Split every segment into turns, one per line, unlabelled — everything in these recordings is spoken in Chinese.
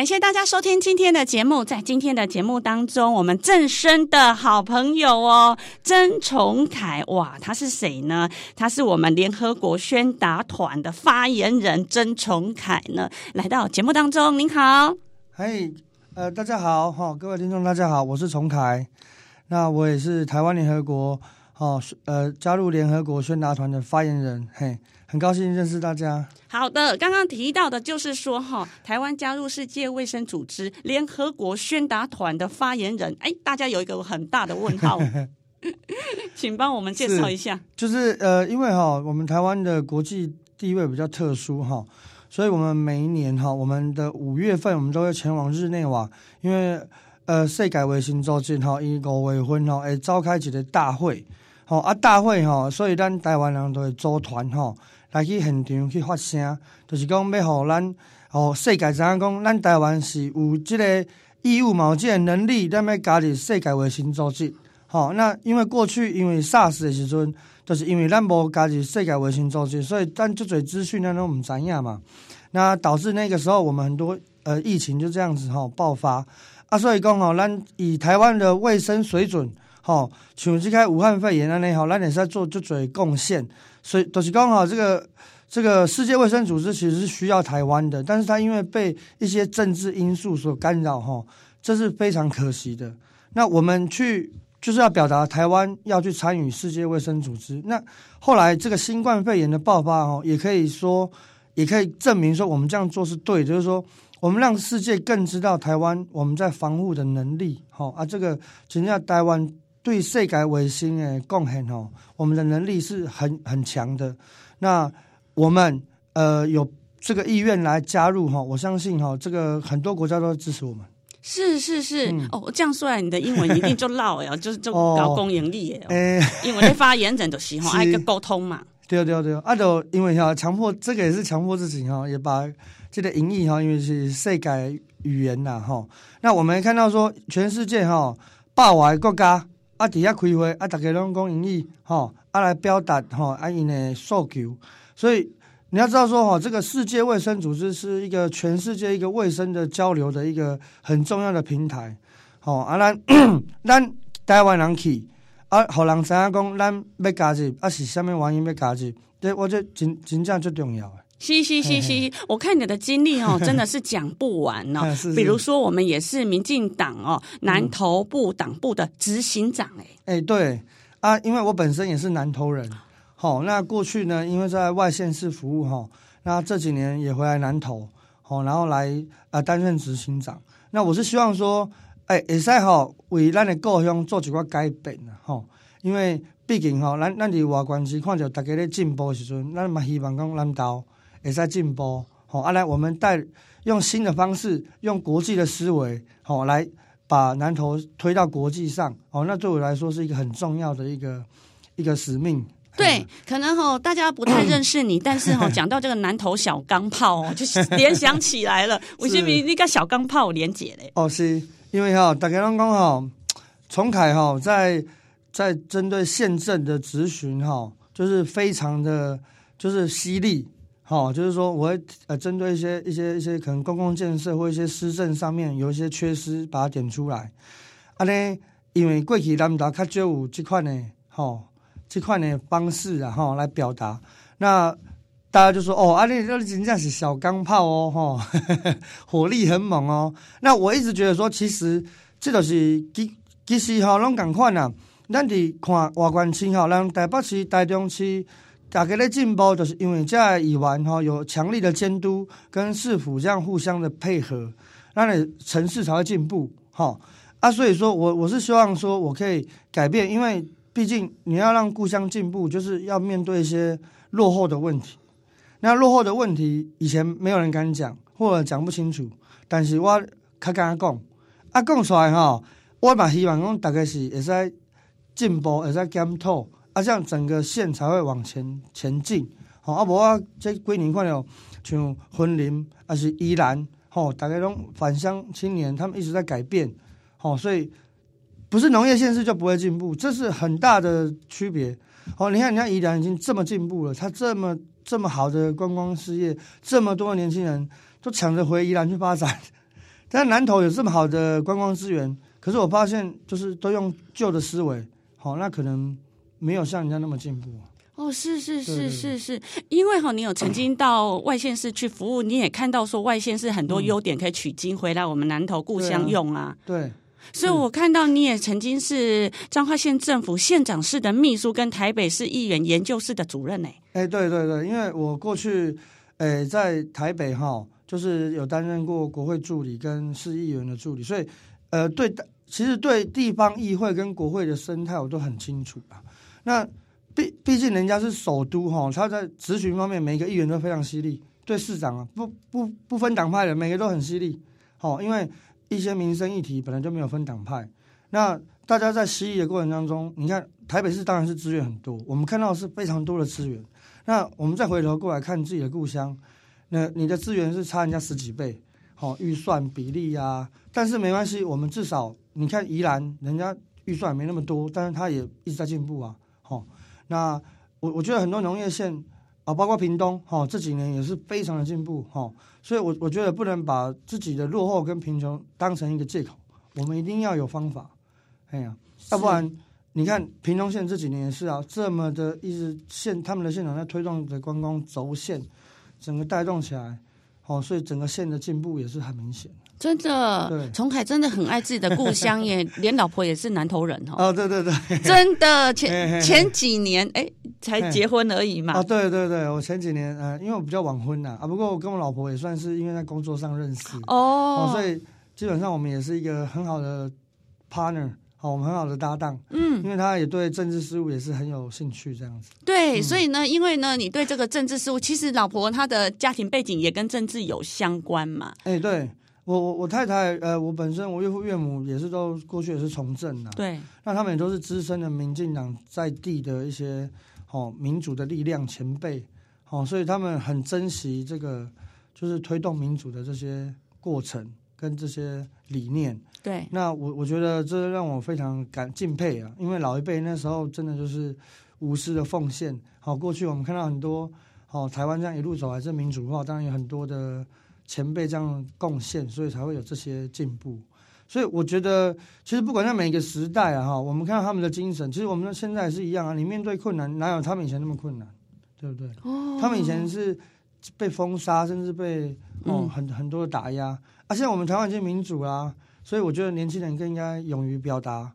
感谢大家收听今天的节目。在今天的节目当中，我们正声的好朋友哦，曾崇凯，哇，他是谁呢？他是我们联合国宣达团的发言人曾崇凯呢，来到节目当中。您好，
嘿，呃，大家好，哈，各位听众，大家好，我是崇凯。那我也是台湾联合国，哦，呃，加入联合国宣达团的发言人，嘿。很高兴认识大家。
好的，刚刚提到的就是说，哈，台湾加入世界卫生组织联合国宣达团的发言人，哎，大家有一个很大的问号，请帮我们介绍一下。
就是呃，因为哈，我们台湾的国际地位比较特殊哈，所以我们每一年哈，我们的五月份我们都会前往日内瓦，因为呃，世改为新周进哈，以五月份哈，会召开一个大会，好啊，大会哈，所以咱台湾人都会组团哈。来去现场去发声，就是讲要互咱，哦，世界知影讲，咱台湾是有这个义务、嘛有这个能力，咱要加入世界卫生组织。好，那因为过去因为 SARS 的时阵，就是因为咱无加入世界卫生组织，所以咱这嘴资讯咱都唔知影嘛。那导致那个时候我们很多呃疫情就这样子吼爆发啊，所以讲吼，咱以台湾的卫生水准，吼，像即个武汉肺炎安尼吼，咱也是在做这嘴贡献。所以都是刚好，这个这个世界卫生组织其实是需要台湾的，但是它因为被一些政治因素所干扰，哈，这是非常可惜的。那我们去就是要表达台湾要去参与世界卫生组织。那后来这个新冠肺炎的爆发，哈，也可以说，也可以证明说我们这样做是对，就是说我们让世界更知道台湾我们在防护的能力，哈啊，这个人家台湾。对世界卫生的贡献哦，我们的能力是很很强的。那我们呃有这个意愿来加入哈，我相信哈，这个很多国家都支持我们。
是是是、嗯、哦，这样说来，你的英文一定就绕呀，就是就搞公盈利耶。哎、哦，因为发言人的时候爱个沟通嘛。
对对对，啊，就因为哈强迫这个也是强迫自己哈，也把这个英语哈，因为是世界语言呐哈。那我们看到说，全世界哈八百个国家。啊，底下开会，啊，大家拢讲英语，吼，啊来表达吼，啊因的诉求。所以你要知道说，吼，这个世界卫生组织是一个全世界一个卫生的交流的一个很重要的平台，吼，啊，咱咱台湾人去，啊，互人知影讲，咱要加入，啊是啥物原因要加入，这我这真真正最重要。
嘻嘻嘻嘻，我看你的经历哦，真的是讲不完哦。比如说，我们也是民进党哦南投部党部的执行长哎。
哎、欸，对啊，因为我本身也是南投人，好，那过去呢，因为在外县市服务哈，那这几年也回来南投，好，然后来啊担任执行长。那我是希望说，哎、欸，会使哈为咱的故乡做一个改变哈，因为毕竟哈，咱咱伫外关市看着大家咧进步的时阵，咱嘛希望讲南投。也在进步，好，啊来，我们带用新的方式，用国际的思维，好，来把南投推到国际上，哦，那对我来说是一个很重要的一个一个使命。
对，可能哦，大家不太认识你，但是哦，讲到这个南投小钢炮哦，就联想起来了。我先比那个小钢炮连结嘞。
哦，是因为哈，大家拢讲哈，重凯哈，在在针对县政的质询哈，就是非常的就是犀利。好，就是说，我会呃针对一些一些一些可能公共建设或一些施政上面有一些缺失，把它点出来。啊呢，因为过去南达较少有这块呢，吼，这块呢方式啊，吼来表达。那大家就说，哦，啊你这真正是小钢炮哦，吼，火力很猛哦。那我一直觉得说，其实这都是其其实吼拢共款啊。咱伫看外县市吼，咱台北市、台中市。大家的进步，就是因为在以往哈有强力的监督跟市府这样互相的配合，那你城市才会进步哈啊。所以说我我是希望说我可以改变，因为毕竟你要让故乡进步，就是要面对一些落后的问题。那落后的问题以前没有人敢讲，或者讲不清楚，但是我较敢讲，啊讲出来哈，我嘛希望讲大家是会使进步，会使检讨。啊，这样整个县才会往前前进，吼啊无啊，这几年看了像云林还是宜兰，吼，大家拢返乡青年，他们一直在改变，吼，所以不是农业县市就不会进步，这是很大的区别。哦，你看，你看宜兰已经这么进步了，它这么这么好的观光事业，这么多年轻人都抢着回宜兰去发展。但南投有这么好的观光资源，可是我发现就是都用旧的思维，好，那可能没有像人家那么进步。
哦，是是是是是，因为哈，你有曾经到外县市去服务，你也看到说外县市很多优点可以取经回来我们南投故乡用啊。
对。
所以，我看到你也曾经是彰化县政府县长室的秘书，跟台北市议员研究室的主任呢。
哎，对对对，因为我过去，哎，在台北哈，就是有担任过国会助理跟市议员的助理，所以，呃，对，其实对地方议会跟国会的生态我都很清楚啊。那毕毕竟人家是首都哈，他在质询方面每个议员都非常犀利，对市长啊，不不不分党派的每个都很犀利，好，因为。一些民生议题本来就没有分党派，那大家在吸引的过程当中，你看台北市当然是资源很多，我们看到是非常多的资源。那我们再回头过来看自己的故乡，那你的资源是差人家十几倍，好预算比例呀、但是没关系，我们至少你看宜兰，人家预算没那么多，但是他也一直在进步啊。好，那我我觉得很多农业县。啊，包括屏东，哈，这几年也是非常的进步，哈，所以我我觉得不能把自己的落后跟贫穷当成一个借口，我们一定要有方法，哎呀，要不然你看屏东县这几年也是啊，这么的一直县他们的县长在推动的观光轴线，整个带动起来，好，所以整个县的进步也是很明显。
真的，崇凯真的很爱自己的故乡耶，连老婆也是南投人哦。
哦，对对对，
真的前前几年哎才结婚而已嘛。
哦，对对对，我前几年呃，因为我比较晚婚呐。啊，不过我跟我老婆也算是因为在工作上认识。哦，所以基本上我们也是一个很好的 partner，好，我们很好的搭档。嗯，因为他也对政治事务也是很有兴趣，这样子。
对，所以呢，因为呢，你对这个政治事务，其实老婆她的家庭背景也跟政治有相关嘛。
哎，对。我我我太太呃，我本身我岳父岳母也是都过去也是从政的，
对，
那他们也都是资深的民进党在地的一些哦民主的力量前辈，哦，所以他们很珍惜这个就是推动民主的这些过程跟这些理念，
对，
那我我觉得这让我非常感敬佩啊，因为老一辈那时候真的就是无私的奉献，好，过去我们看到很多哦台湾这样一路走来这民主化，当然有很多的。前辈这样贡献，所以才会有这些进步。所以我觉得，其实不管在每个时代啊，哈，我们看到他们的精神，其实我们现在也是一样啊。你面对困难，哪有他们以前那么困难，对不对？哦。他们以前是被封杀，甚至被哦很很多的打压。啊，现在我们台湾已经民主啦，所以我觉得年轻人更应该勇于表达，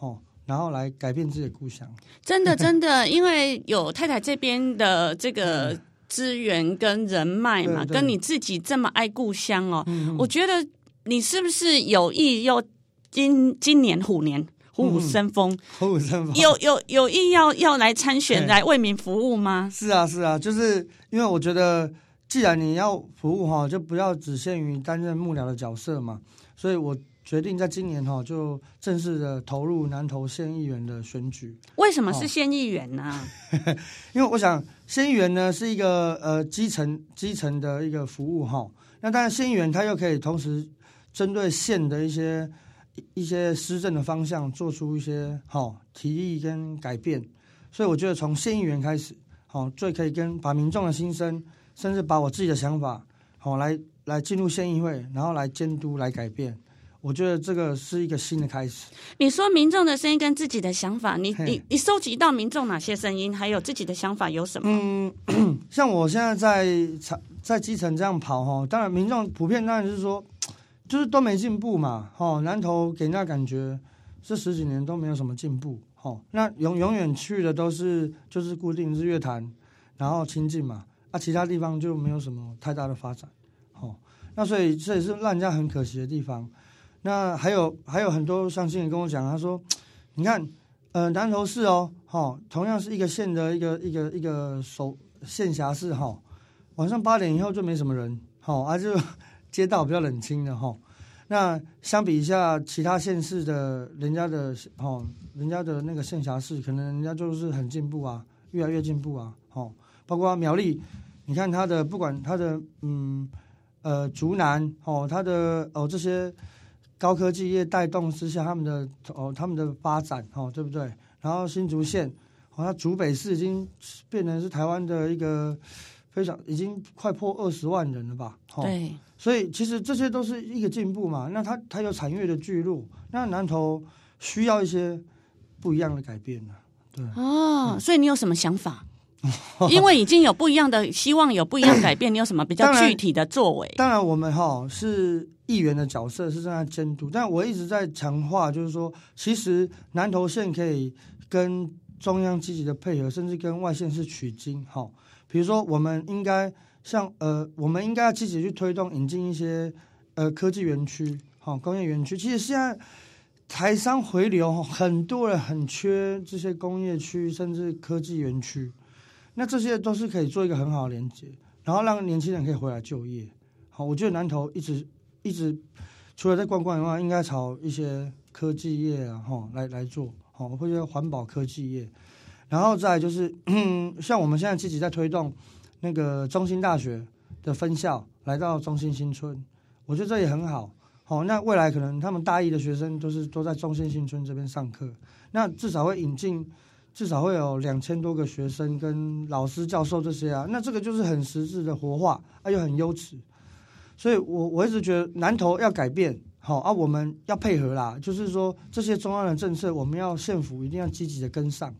哦，然后来改变自己的故乡。
真的，真的，因为有太太这边的这个。嗯资源跟人脉嘛，跟你自己这么爱故乡哦，我觉得你是不是有意要今今年虎年虎虎生风，
虎虎生风，
有有有意要要来参选来为民服务吗？
是啊是啊，就是因为我觉得既然你要服务哈，就不要只限于担任幕僚的角色嘛，所以我。决定在今年哈就正式的投入南投县议员的选举。
为什么是县议员呢？
因为我想县议员呢是一个呃基层基层的一个服务哈。那当然县议员他又可以同时针对县的一些一些施政的方向做出一些好提议跟改变。所以我觉得从县议员开始，好最可以跟把民众的心声，甚至把我自己的想法好来来进入县议会，然后来监督来改变。我觉得这个是一个新的开始。
你说民众的声音跟自己的想法，你你你收集到民众哪些声音，还有自己的想法有什么？
嗯，像我现在在在基层这样跑哈，当然民众普遍当然就是说，就是都没进步嘛。哈，南投给人家感觉这十几年都没有什么进步。哈，那永永远去的都是就是固定日月潭，然后亲近嘛，啊，其他地方就没有什么太大的发展。哈，那所以这也是让人家很可惜的地方。那还有还有很多乡亲也跟我讲，他说：“你看，呃，南投市哦，哈，同样是一个县的一个一个一个首县辖市哈，晚上八点以后就没什么人，哈，啊就街道比较冷清的哈。那相比一下其他县市的人家的哈，人家的那个县辖市，可能人家就是很进步啊，越来越进步啊，哈。包括苗栗，你看它的不管它的嗯呃竹南哦，它的哦这些高科技业带动之下，他们的哦他们的发展哦，对不对？然后新竹县，好、哦、像竹北市已经变成是台湾的一个非常已经快破二十万人了吧？
哦、对，
所以其实这些都是一个进步嘛。那它它有产业的聚落，那南投需要一些不一样的改变呢。对
哦，嗯、所以你有什么想法？因为已经有不一样的希望，有不一样改变，你有什么比较具体的作为？
当然，当然我们哈是议员的角色，是正在监督。但我一直在强化，就是说，其实南投县可以跟中央积极的配合，甚至跟外县市取经。哈，比如说，我们应该像呃，我们应该要积极去推动引进一些呃科技园区，哈，工业园区。其实现在台商回流，很多人很缺这些工业区，甚至科技园区。那这些都是可以做一个很好的连接，然后让年轻人可以回来就业。好，我觉得南投一直一直除了在观光以外，应该朝一些科技业啊，哈，来来做，好，或者环保科技业。然后再就是，像我们现在积极在推动那个中兴大学的分校来到中兴新村，我觉得这也很好。好，那未来可能他们大一的学生都是都在中兴新村这边上课，那至少会引进。至少会有两千多个学生跟老师教授这些啊，那这个就是很实质的活化，啊又很优质，所以我我一直觉得南投要改变，好啊，我们要配合啦，就是说这些中央的政策，我们要县府一定要积极的跟上。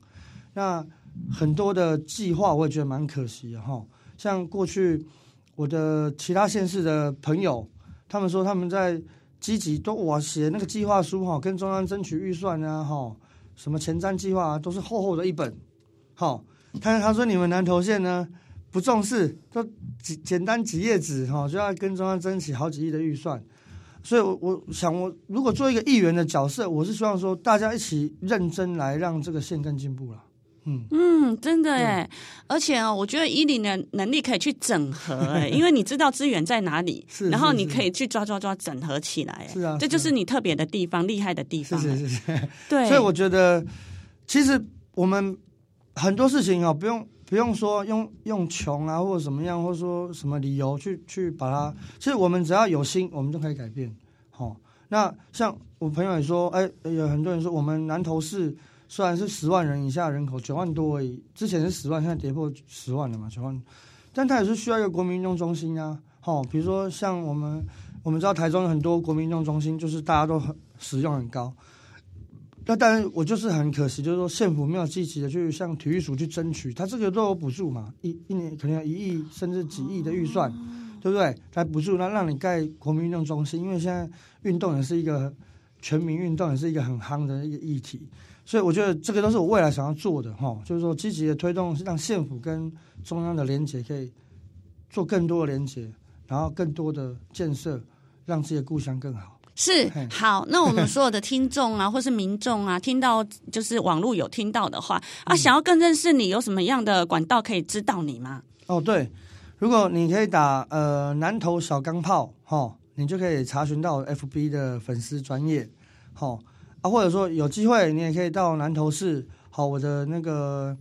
那很多的计划我也觉得蛮可惜的哈，像过去我的其他县市的朋友，他们说他们在积极都我写那个计划书哈，跟中央争取预算啊哈。什么前瞻计划啊，都是厚厚的一本，好，他他说你们南投县呢不重视，都几简单几页纸哈，就要跟中央争取好几亿的预算，所以我，我我想我如果做一个议员的角色，我是希望说大家一起认真来让这个县更进步了。嗯。
嗯，真的哎，而且哦，我觉得以你的能力可以去整合哎，因为你知道资源在哪里，是，然后你可以去抓抓抓整合起来，是啊，这就是你特别的地方，厉害的地方，
是是是，
对，
所以我觉得其实我们很多事情哦，不用不用说用用穷啊，或者怎么样，或者说什么理由去去把它，其实我们只要有心，我们就可以改变。好，那像我朋友也说，哎，有很多人说我们南投市。虽然是十万人以下人口，九万多而已，之前是十万，现在跌破十万了嘛，九万，但它也是需要一个国民运动中心啊，好，比如说像我们，我们知道台中有很多国民运动中心，就是大家都很使用很高，那但是我就是很可惜，就是说县府没有积极的去向体育署去争取，它这个都有补助嘛，一一年可能有一亿甚至几亿的预算，对不对？来补助，那让你盖国民运动中心，因为现在运动也是一个全民运动，也是一个很夯的一个议题。所以我觉得这个都是我未来想要做的哈，就是说积极的推动，让县府跟中央的连结可以做更多的连结，然后更多的建设，让自己的故乡更好。
是好，那我们所有的听众啊，或是民众啊，听到就是网络有听到的话啊，想要更认识你，有什么样的管道可以知道你吗？
哦，对，如果你可以打呃南投小钢炮哈，你就可以查询到 FB 的粉丝专业，好。啊，或者说有机会，你也可以到南投市，好，我的那个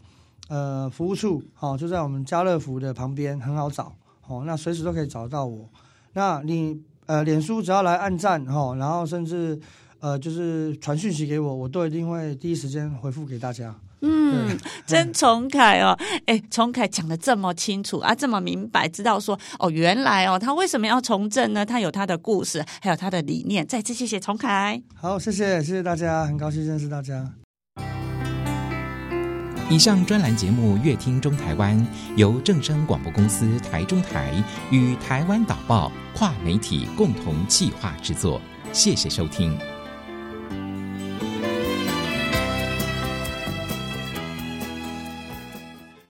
呃服务处，好，就在我们家乐福的旁边，很好找，好，那随时都可以找到我。那你呃，脸书只要来按赞，哈，然后甚至呃，就是传讯息给我，我都一定会第一时间回复给大家。
嗯，对真崇凯哦，哎，崇凯讲的这么清楚啊，这么明白，知道说哦，原来哦，他为什么要从政呢？他有他的故事，还有他的理念。再次谢谢崇凯，
好，谢谢，谢谢大家，很高兴认识大家。
以上专栏节目《乐听中台湾》由正声广播公司台中台与台湾导报跨媒体共同企划制作，谢谢收听。